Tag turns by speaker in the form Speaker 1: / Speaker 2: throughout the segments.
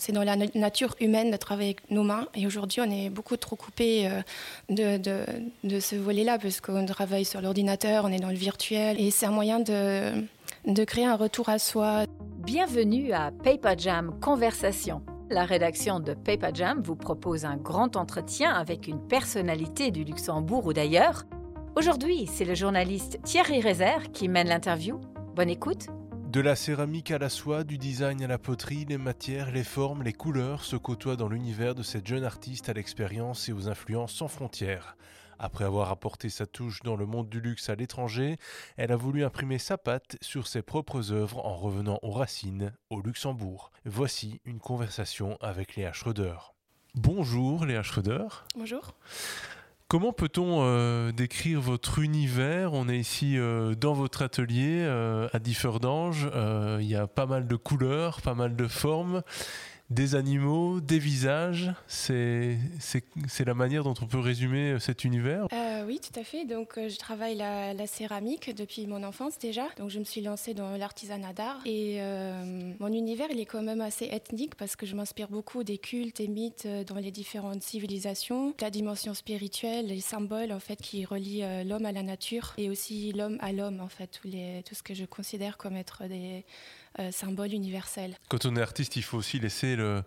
Speaker 1: C'est dans la nature humaine de travailler avec nos mains et aujourd'hui on est beaucoup trop coupé euh, de, ce volet-là parce qu'on travaille sur l'ordinateur, on est dans le virtuel et c'est un moyen de, créer un retour à soi.
Speaker 2: Bienvenue à Paper Jam Conversation. La rédaction de Paper Jam vous propose un grand entretien avec une personnalité du Luxembourg ou d'ailleurs. Aujourd'hui, c'est le journaliste Thierry Rézère qui mène l'interview. Bonne écoute
Speaker 3: de la céramique à la soie, du design à la poterie, les matières, les formes, les couleurs se côtoient dans l'univers de cette jeune artiste à l'expérience et aux influences sans frontières. Après avoir apporté sa touche dans le monde du luxe à l'étranger, elle a voulu imprimer sa patte sur ses propres œuvres en revenant aux racines, au Luxembourg. Voici une conversation avec Léa Schröder. Bonjour Léa Schröder.
Speaker 1: Bonjour.
Speaker 3: Comment peut-on euh, décrire votre univers? On est ici euh, dans votre atelier euh, à Differdange. Il y a pas mal de couleurs, pas mal de formes des animaux, des visages. C'est la manière dont on peut résumer cet univers?
Speaker 1: Euh, Oui, tout à fait. Donc, euh, je travaille la, céramique depuis mon enfance déjà. Donc, je me suis lancée dans l'artisanat d'art. Et euh, mon univers, il est quand même assez ethnique parce que je m'inspire beaucoup des cultes et mythes dans les différentes civilisations, la dimension spirituelle, les symboles en fait qui relient l'homme à la nature et aussi l'homme à l'homme en fait, tout, les, tout ce que je considère comme être des euh, symbole universel.
Speaker 3: Quand on est artiste, il faut aussi laisser le,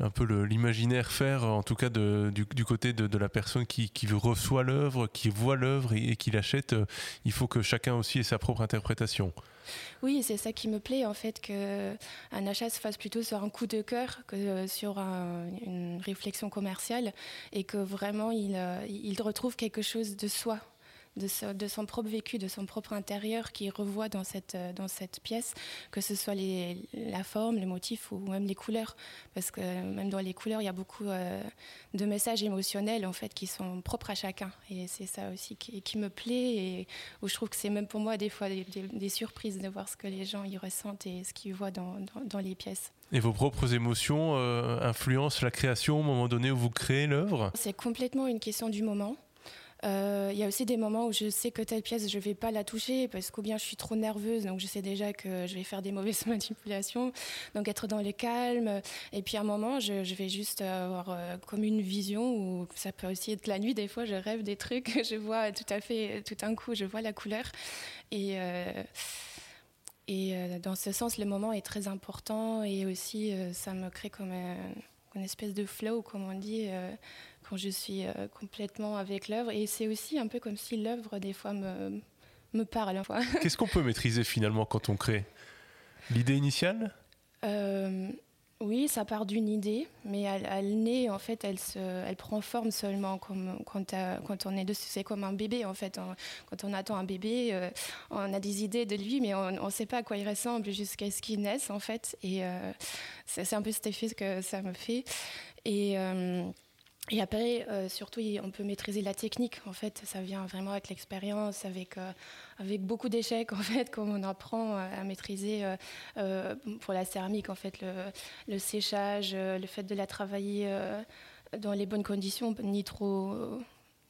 Speaker 3: un peu l'imaginaire faire, en tout cas de, du, côté de, la personne qui, qui reçoit l'œuvre, qui voit l'œuvre et, qui l'achète. Il faut que chacun aussi ait sa propre interprétation.
Speaker 1: Oui, c'est ça qui me plaît en fait, qu'un achat se fasse plutôt sur un coup de cœur que sur une réflexion commerciale et que vraiment il, euh, il retrouve quelque chose de soi de, son propre vécu, de son propre intérieur qui revoit dans cette, euh, dans cette pièce, que ce soit les, la forme, le motif ou même les couleurs. Parce que même dans les couleurs, il y a beaucoup euh, de messages émotionnels en fait qui sont propres à chacun. Et c'est ça aussi qui, qui, me plaît et où je trouve que c'est même pour moi des fois des, surprises de voir ce que les gens y ressentent et ce qu'ils voient dans, dans, les pièces.
Speaker 3: Et vos propres émotions euh, influencent la création au moment donné où vous créez l'œuvre?
Speaker 1: C'est complètement une question du moment. Euh, il y a aussi des moments où je sais que telle pièce, je ne vais pas la toucher parce qu'ou bien je suis trop nerveuse, donc je sais déjà que je vais faire des mauvaises manipulations. Donc être dans le calme. Et puis à un moment, je, vais juste avoir euh, comme une vision où ça peut aussi être la nuit. Des fois, je rêve des trucs, je vois tout à fait, tout un coup, je vois la couleur. Et. Euh, et dans ce sens, le moment est très important et aussi ça me crée comme une espèce de flow, comme on dit, quand je suis euh, complètement avec l'œuvre. Et c'est aussi un peu comme si l'œuvre, des fois, me, me parle.
Speaker 3: Qu'est-ce qu'on peut maîtriser finalement quand on crée? L'idée initiale?
Speaker 1: Euh, Oui, ça part d'une idée, mais elle, elle, naît, en fait, elle, se, elle prend forme seulement comme, quand, quand on est dessus. C'est comme un bébé, en fait. quand on attend un bébé, euh, on a des idées de lui, mais on ne sait pas à quoi il ressemble jusqu'à ce qu'il naisse, en fait. Et c'est un peu cet effet que ça me fait. Et. Et après, euh, surtout, on peut maîtriser la technique. En fait, ça vient vraiment avec l'expérience, avec, euh, beaucoup d'échecs, en fait, comme on apprend à maîtriser euh, pour la céramique, en fait, le, séchage, le fait de la travailler dans les bonnes conditions, ni trop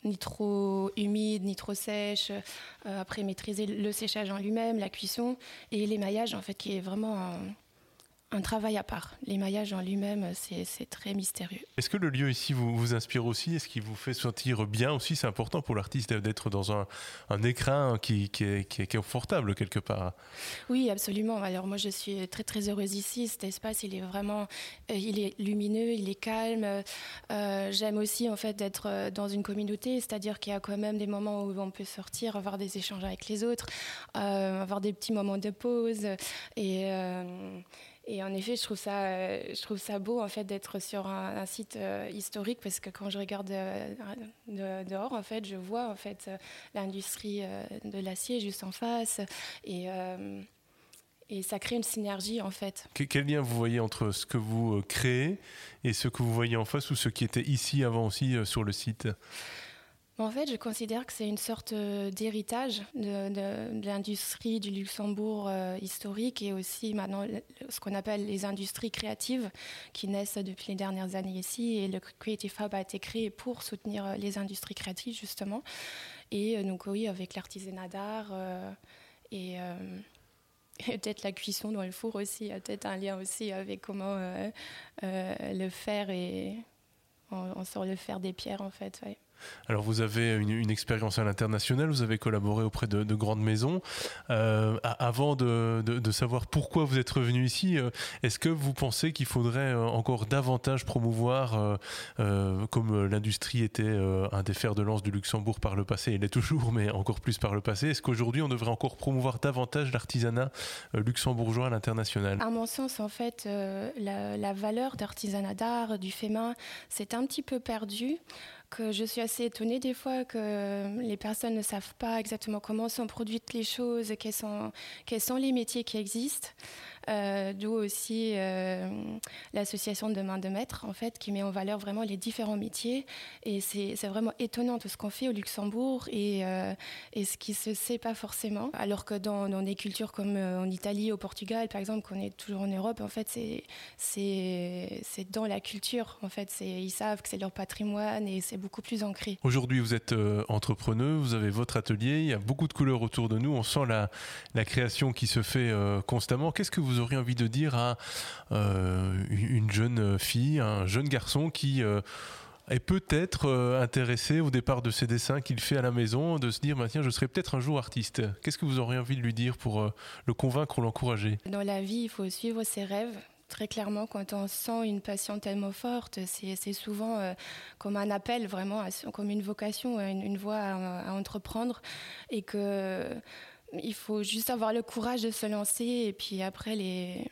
Speaker 1: ni trop humide, ni trop sèche. après, maîtriser le séchage en lui-même, la cuisson et l'émaillage, en fait, qui est vraiment un travail à part. L'émaillage en lui-même, c'est très mystérieux.
Speaker 3: Est-ce que le lieu ici vous, vous inspire aussi? Est-ce qu'il vous fait sentir bien aussi? C'est important pour l'artiste d'être dans un, un écrin qui, qui, est, qui, est, confortable quelque part.
Speaker 1: Oui, absolument. Alors moi, je suis très très heureuse ici. Cet espace, il est vraiment, euh, il est lumineux, il est calme. Euh, j'aime aussi en fait d'être euh, dans une communauté, c'est-à-dire qu'il y a quand même des moments où on peut sortir, avoir des échanges avec les autres, avoir des petits moments de pause et et en effet, je trouve ça, euh, je trouve ça beau en fait d'être sur un, site euh, historique parce que quand je regarde euh, dehors, en fait, je vois en fait l'industrie de l'acier juste en face et et ça crée une synergie en fait.
Speaker 3: Quel lien vous voyez entre ce que vous créez et ce que vous voyez en face ou ce qui était ici avant aussi sur le site?
Speaker 1: En fait, je considère que c'est une sorte euh, d'héritage de, l'industrie du Luxembourg euh, historique et aussi maintenant ce qu'on appelle les industries créatives qui naissent depuis les dernières années ici. Et le Creative Hub a été créé pour soutenir euh, les industries créatives justement. Et donc oui, avec l'artisanat d'art et peut-être la cuisson dans le four aussi, il y a peut-être un lien aussi avec comment le faire et on, sort le fer des pierres en fait.
Speaker 3: Alors vous avez une, expérience à l'international, vous avez collaboré auprès de, grandes maisons. Euh, avant de, savoir pourquoi vous êtes revenu ici, euh, est-ce que vous pensez qu'il faudrait euh, encore davantage promouvoir, comme l'industrie était un des fers de lance du Luxembourg par le passé, il est toujours, mais encore plus par le passé, est-ce qu'aujourd'hui on devrait encore promouvoir davantage l'artisanat luxembourgeois à l'international?
Speaker 1: À mon sens, en fait, la, la valeur d'artisanat d'art, du fait main, c'est un petit peu perdu que je suis assez étonnée des fois que les personnes ne savent pas exactement comment sont produites les choses, quels quels sont les métiers qui existent. Euh, d'où aussi euh, l'association de main de maître, en fait, qui met en valeur vraiment les différents métiers. Et c'est vraiment étonnant tout ce qu'on fait au Luxembourg et, euh, et ce qui se sait pas forcément. Alors que dans, des cultures comme en Italie, au Portugal, par exemple, qu'on est toujours en Europe, en fait, c'est dans la culture. En fait, ils savent que c'est leur patrimoine et c'est beaucoup plus ancré.
Speaker 3: Aujourd'hui, vous êtes entrepreneur, vous avez votre atelier, il y a beaucoup de couleurs autour de nous, on sent la, la création qui se fait constamment. Qu'est-ce que auriez envie de dire à euh, une jeune fille, un jeune garçon qui euh, est peut-être euh, intéressé au départ de ses dessins qu'il fait à la maison, de se dire bah, tiens, je serai peut-être un jour artiste. Qu'est-ce que vous auriez envie de lui dire pour le convaincre ou l'encourager?
Speaker 1: Dans la vie, il faut suivre ses rêves. Très clairement, quand on sent une passion tellement forte, c'est souvent comme un appel, vraiment, comme une vocation, une, voie à, à, entreprendre. Et que il faut juste avoir le courage de se lancer et puis après les,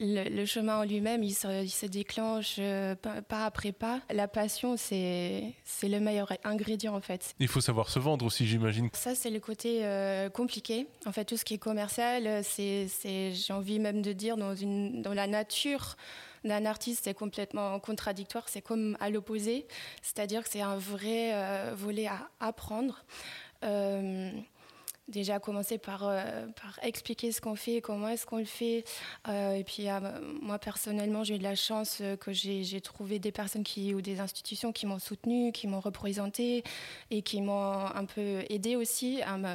Speaker 1: le, chemin en lui-même, il se, déclenche euh, pas, après pas. La passion, c'est le meilleur ingrédient en fait.
Speaker 3: Il faut savoir se vendre aussi, j'imagine.
Speaker 1: Ça, c'est le côté euh, compliqué. En fait, tout ce qui est commercial, c'est j'ai envie même de dire dans, une, dans la nature d'un artiste, c'est complètement contradictoire. C'est comme à l'opposé, c'est-à-dire que c'est un vrai euh, volet à apprendre déjà commencer par, euh, par expliquer ce qu'on fait, comment est-ce qu'on le fait. Euh, et puis euh, moi personnellement, j'ai eu de la chance que j'ai trouvé des personnes ou des institutions qui m'ont soutenu, qui m'ont représenté et qui m'ont un peu aidé aussi à me,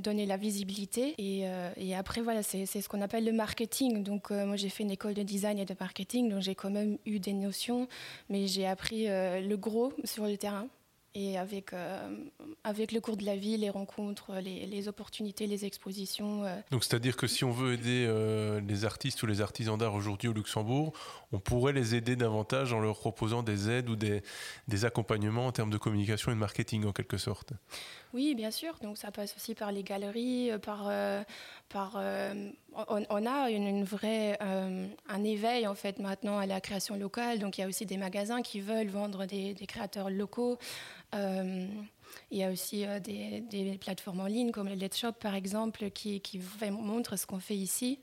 Speaker 1: donner la visibilité. Et, et après, voilà, c'est ce qu'on appelle le marketing. Donc moi, j'ai fait une école de design et de marketing, donc j'ai quand même eu des notions, mais j'ai appris le gros sur le terrain et avec, euh, avec le cours de la vie, les rencontres, les, les opportunités, les expositions. Euh.
Speaker 3: Donc c'est-à-dire que si on veut aider euh, les artistes ou les artisans d'art aujourd'hui au Luxembourg, on pourrait les aider davantage en leur proposant des aides ou des, des accompagnements en termes de communication et de marketing en quelque sorte.
Speaker 1: Oui, bien sûr. Donc ça passe aussi par les galeries, par, par on, a une, vraie un éveil en fait maintenant à la création locale. Donc il y a aussi des magasins qui veulent vendre des, des créateurs locaux. Euh, il y a aussi euh, des, plateformes en ligne comme le Let's Shop par exemple qui, qui montrent ce qu'on fait ici.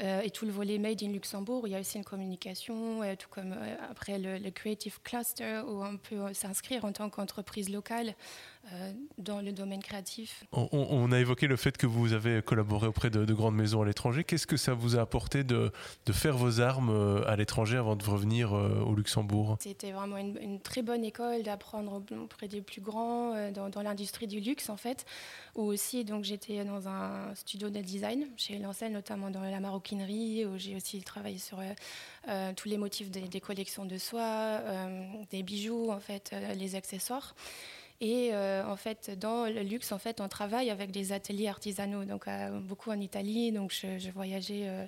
Speaker 1: Euh, et tout le volet Made in Luxembourg, il y a aussi une communication, tout comme après le, le, Creative Cluster où on peut s'inscrire en tant qu'entreprise locale euh, dans le domaine créatif.
Speaker 3: On, a évoqué le fait que vous avez collaboré auprès de, grandes maisons à l'étranger. Qu'est-ce que ça vous a apporté de, de faire vos armes euh, à l'étranger avant de revenir euh, au Luxembourg?
Speaker 1: C'était vraiment une, très bonne école d'apprendre auprès des plus grands dans, dans l'industrie du luxe en fait. Ou aussi donc j'étais dans un studio de design chez Lancel notamment dans la où j'ai aussi travaillé sur tous les motifs des, collections de soie, des bijoux en fait, les accessoires. Et euh, en fait, dans le luxe, en fait, on travaille avec des ateliers artisanaux, donc euh, beaucoup en Italie. Donc, je, je voyageais euh,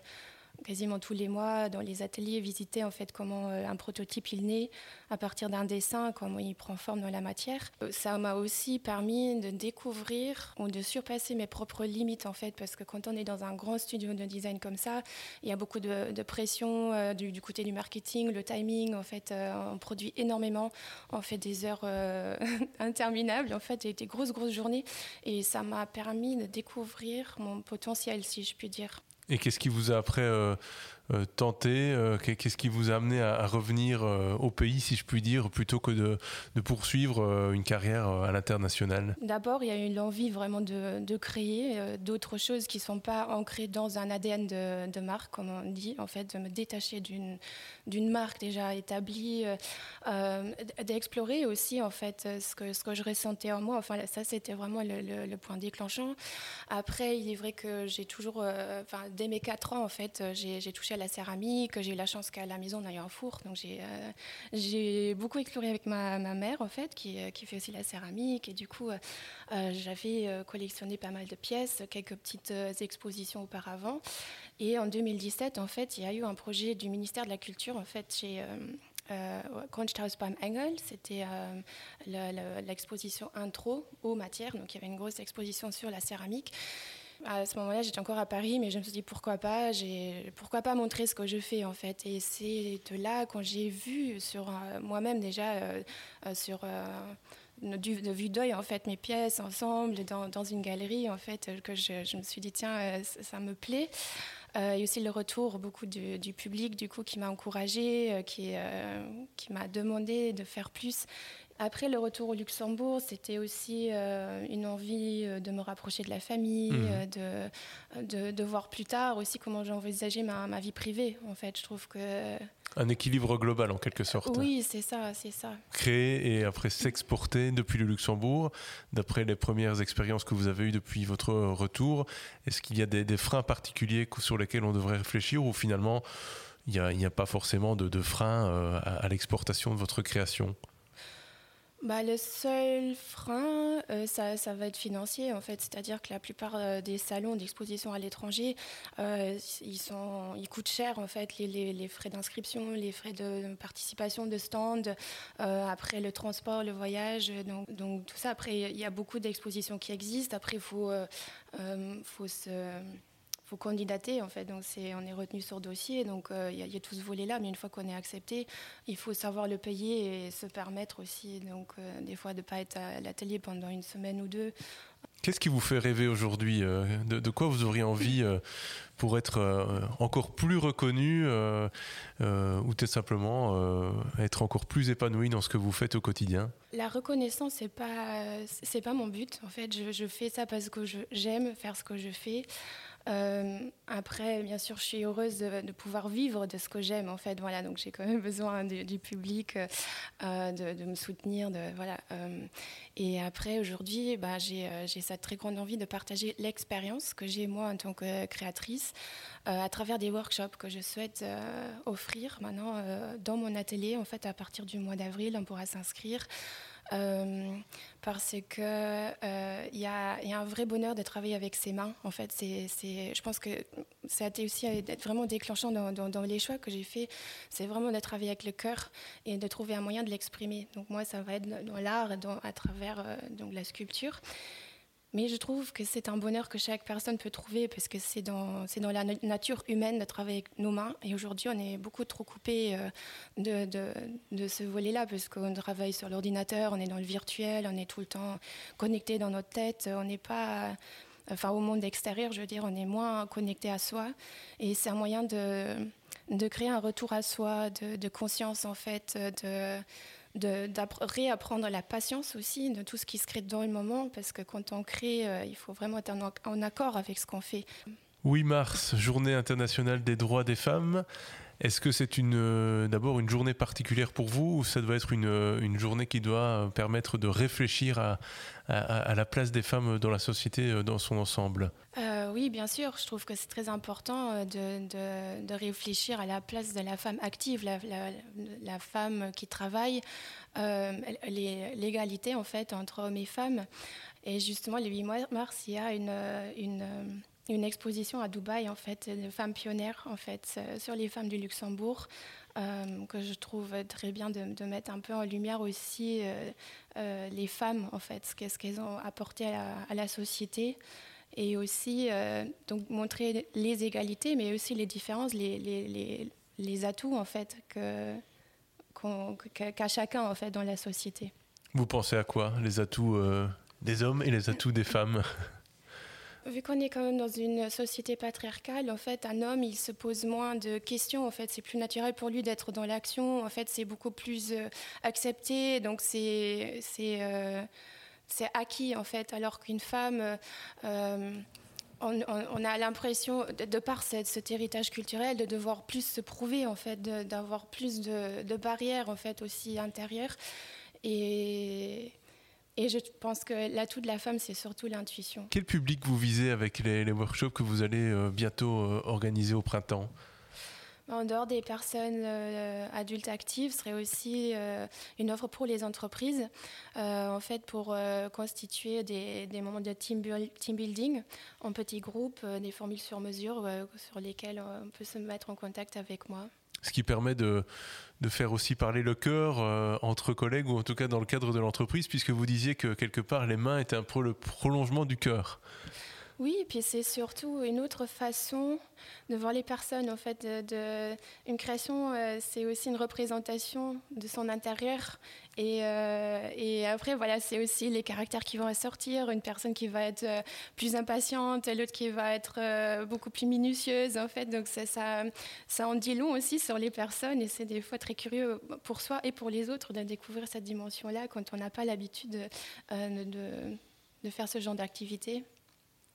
Speaker 1: quasiment tous les mois dans les ateliers, visiter en fait comment euh, un prototype il naît à partir d'un dessin, comment il prend forme dans la matière. Euh, ça m'a aussi permis de découvrir ou de surpasser mes propres limites en fait, parce que quand on est dans un grand studio de design comme ça, il y a beaucoup de, pression euh, du, côté du marketing, le timing. En fait, on produit énormément, on fait des heures interminables, en fait, des grosses grosses journées, et ça m'a permis de découvrir mon potentiel, si je puis dire.
Speaker 3: Et qu'est-ce qui vous a après euh, euh, tenté Qu'est-ce qui vous a amené à, revenir au pays, si je puis dire, plutôt que de, poursuivre une carrière à l'international?
Speaker 1: D'abord, il y a eu l'envie vraiment de, créer d'autres choses qui ne sont pas ancrées dans un ADN de, marque, comme on dit, en fait, de me détacher d'une marque déjà établie, d'explorer aussi, en fait, ce que, ce que je ressentais en moi. Enfin, ça, c'était vraiment le, point déclenchant. Après, il est vrai que j'ai toujours, euh, enfin, dès mes 4 ans, en fait, euh, j'ai touché à la céramique. J'ai eu la chance qu'à la maison, on ait un four. Donc, j'ai euh, beaucoup exploré avec ma, ma, mère, en fait, qui, qui, fait aussi la céramique. Et du coup, j'avais collectionné pas mal de pièces, quelques petites expositions auparavant. Et en 2017, en fait, il y a eu un projet du ministère de la Culture, en fait, chez euh, Kunsthaus beim Engel, c'était euh, l'exposition intro aux matières, donc il y avait une grosse exposition sur la céramique. À ce moment-là, j'étais encore à Paris, mais je me suis dit pourquoi pas, pourquoi pas montrer ce que je fais en fait. Et c'est de là quand j'ai vu sur euh, moi-même déjà euh, sur de vue d'œil en fait mes pièces ensemble dans, une galerie en fait que je, me suis dit tiens ça me plaît euh, et aussi le retour beaucoup du, public du coup qui m'a encouragé, euh, euh, qui m'a demandé de faire plus. Après le retour au Luxembourg, c'était aussi une envie de me rapprocher de la famille, mmh. de, de, de, voir plus tard aussi comment j'envisageais ma, ma vie privée. En fait, je trouve que
Speaker 3: un équilibre global en quelque sorte.
Speaker 1: Oui, c'est ça, c'est ça.
Speaker 3: Créer et après s'exporter depuis le Luxembourg, d'après les premières expériences que vous avez eues depuis votre retour, est-ce qu'il y a des, freins particuliers sur lesquels on devrait réfléchir ou finalement il n'y a, pas forcément de, de frein euh, à l'exportation de votre création?
Speaker 1: Bah, le seul frein, euh, ça, ça, va être financier en fait. C'est-à-dire que la plupart euh, des salons d'exposition à l'étranger, euh, ils, ils coûtent cher en fait. Les, frais d'inscription, les frais de participation de stand, après le transport, le voyage. Donc, donc tout ça, après, il y a beaucoup d'expositions qui existent. Après, il faut, faut se faut candidater en fait. Donc c'est, on est retenu sur dossier, donc il y, y, a tout ce volet-là. Mais une fois qu'on est accepté, il faut savoir le payer et se permettre aussi, donc des fois de ne pas être à l'atelier pendant une semaine ou deux.
Speaker 3: Qu'est-ce qui vous fait rêver aujourd'hui de, de, quoi vous auriez envie pour être encore plus reconnu ou peut-être simplement être encore plus épanoui dans ce que vous faites au quotidien?
Speaker 1: La reconnaissance, c'est pas c'est pas mon but. En fait, je, je fais ça parce que j'aime faire ce que je fais. Euh, après, bien sûr, je suis heureuse de, pouvoir vivre de ce que j'aime, en fait. Voilà, donc j'ai quand même besoin du public, euh, de, me soutenir, de voilà. Euh, et après, aujourd'hui, bah, j'ai cette très grande envie de partager l'expérience que j'ai moi en tant que créatrice à travers des workshops que je souhaite offrir maintenant dans mon atelier. En fait, à partir du mois d'avril, on pourra s'inscrire. Euh, parce que euh, il y, a, un vrai bonheur de travailler avec ses mains. En fait, c'est, je pense que ça a été aussi vraiment déclenchant dans, les choix que j'ai fait. C'est vraiment de travailler avec le cœur et de trouver un moyen de l'exprimer. Donc moi, ça va être dans l'art, à travers euh, donc la sculpture. Mais je trouve que c'est un bonheur que chaque personne peut trouver parce que c'est dans, c'est dans la nature humaine de travailler avec nos mains. Et aujourd'hui, on est beaucoup trop coupé euh, de, de, ce volet-là parce qu'on travaille sur l'ordinateur, on est dans le virtuel, on est tout le temps connecté dans notre tête, on n'est pas. Enfin, au monde extérieur, je veux dire, on est moins connecté à soi. Et c'est un moyen de, de créer un retour à soi, de, de conscience, en fait, de de, réapprendre la patience aussi de tout ce qui se crée dans le moment, parce que quand on crée, euh, il faut vraiment être en, accord avec ce qu'on fait.
Speaker 3: 8 mars, journée internationale des droits des femmes. Est-ce que c'est une, euh, d'abord une journée particulière pour vous ou ça doit être une, euh, une journée qui doit permettre de réfléchir à, à, la place des femmes dans la société dans son ensemble?
Speaker 1: Oui, bien sûr. Je trouve que c'est très important de, de, réfléchir à la place de la femme active, la, la, femme qui travaille, l'égalité en fait entre hommes et femmes. Et justement, le 8 mars, il y a une une exposition à Dubaï en fait de femmes pionnières en fait euh, sur les femmes du Luxembourg euh, que je trouve très bien de, mettre un peu en lumière aussi euh, les femmes en fait qu'est-ce qu'elles ont apporté à la, société et aussi donc montrer les égalités mais aussi les différences les, les, les, atouts en fait que qu'a chacun en fait dans la société.
Speaker 3: Vous pensez à quoi les atouts des hommes et les atouts des femmes?
Speaker 1: Vu qu'on est quand même dans une société patriarcale, en fait, un homme, il se pose moins de questions. En fait, c'est plus naturel pour lui d'être dans l'action. En fait, c'est beaucoup plus euh, accepté. Donc, c'est euh, acquis, en fait. Alors qu'une femme, euh, on, on, a l'impression, de, de, par cette, cet héritage culturel, de devoir plus se prouver, en fait, d'avoir plus de, de, barrières, en fait, aussi intérieures. Et et je pense que l'atout de la femme, c'est surtout l'intuition.
Speaker 3: Quel public vous visez avec les, les workshops que vous allez euh, bientôt euh, organiser au printemps?
Speaker 1: En dehors des personnes euh, adultes actives, serait aussi euh, une offre pour les entreprises, euh, en fait, pour constituer des, des, moments de team, team, building en petits groupes, des formules sur mesure sur lesquelles on peut se mettre en contact avec moi
Speaker 3: ce qui permet de, faire aussi parler le cœur euh, entre collègues ou en tout cas dans le cadre de l'entreprise, puisque vous disiez que quelque part les mains étaient un peu le prolongement du cœur.
Speaker 1: Oui, et puis c'est surtout une autre façon de voir les personnes. En fait, de, une création, euh, c'est aussi une représentation de son intérieur. Et, euh, et après, voilà, c'est aussi les caractères qui vont ressortir. Une personne qui va être euh, plus impatiente, l'autre qui va être beaucoup plus minutieuse. En fait, donc ça, ça, en dit long aussi sur les personnes. Et c'est des fois très curieux pour soi et pour les autres de découvrir cette dimension-là quand on n'a pas l'habitude de, de, de faire ce genre d'activité.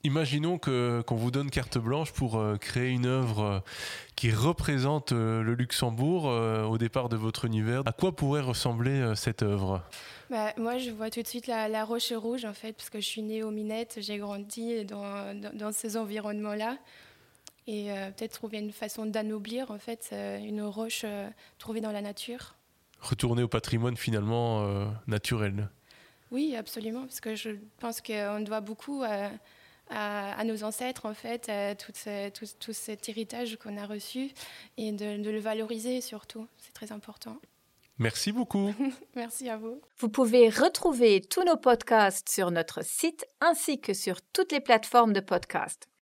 Speaker 3: Imaginons que, qu'on vous donne carte blanche pour euh, créer une œuvre euh, qui représente euh, le Luxembourg au départ de votre univers. À quoi pourrait ressembler cette œuvre?
Speaker 1: Bah, Moi, je vois tout de suite la, la, Roche Rouge, en fait, parce que je suis née aux Minettes, j'ai grandi dans, dans, dans ces environnements-là. Et euh, peut-être trouver une façon d'anoblir, en fait, une roche trouvée dans la nature.
Speaker 3: Retourner au patrimoine finalement naturel.
Speaker 1: Oui, absolument, parce que je pense qu'on doit beaucoup à à, à, nos ancêtres, en fait, tout, ce, tout, tout, cet héritage qu'on a reçu et de, de le valoriser surtout. C'est très important.
Speaker 3: Merci beaucoup.
Speaker 1: Merci à vous.
Speaker 2: Vous pouvez retrouver tous nos podcasts sur notre site ainsi que sur toutes les plateformes de podcasts.